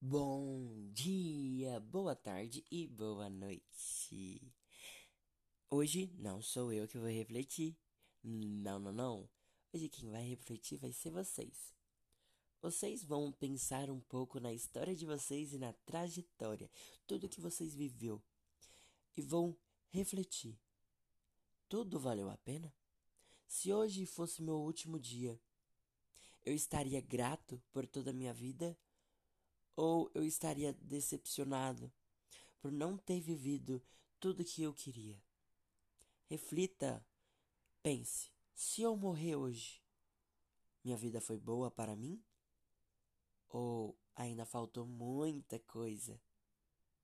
Bom dia, boa tarde e boa noite. Hoje não sou eu que vou refletir. Não, não, não. Hoje quem vai refletir vai ser vocês. Vocês vão pensar um pouco na história de vocês e na trajetória, tudo que vocês viveu. E vão refletir. Tudo valeu a pena? Se hoje fosse meu último dia, eu estaria grato por toda a minha vida ou eu estaria decepcionado por não ter vivido tudo que eu queria. Reflita, pense: se eu morrer hoje, minha vida foi boa para mim? Ou ainda faltou muita coisa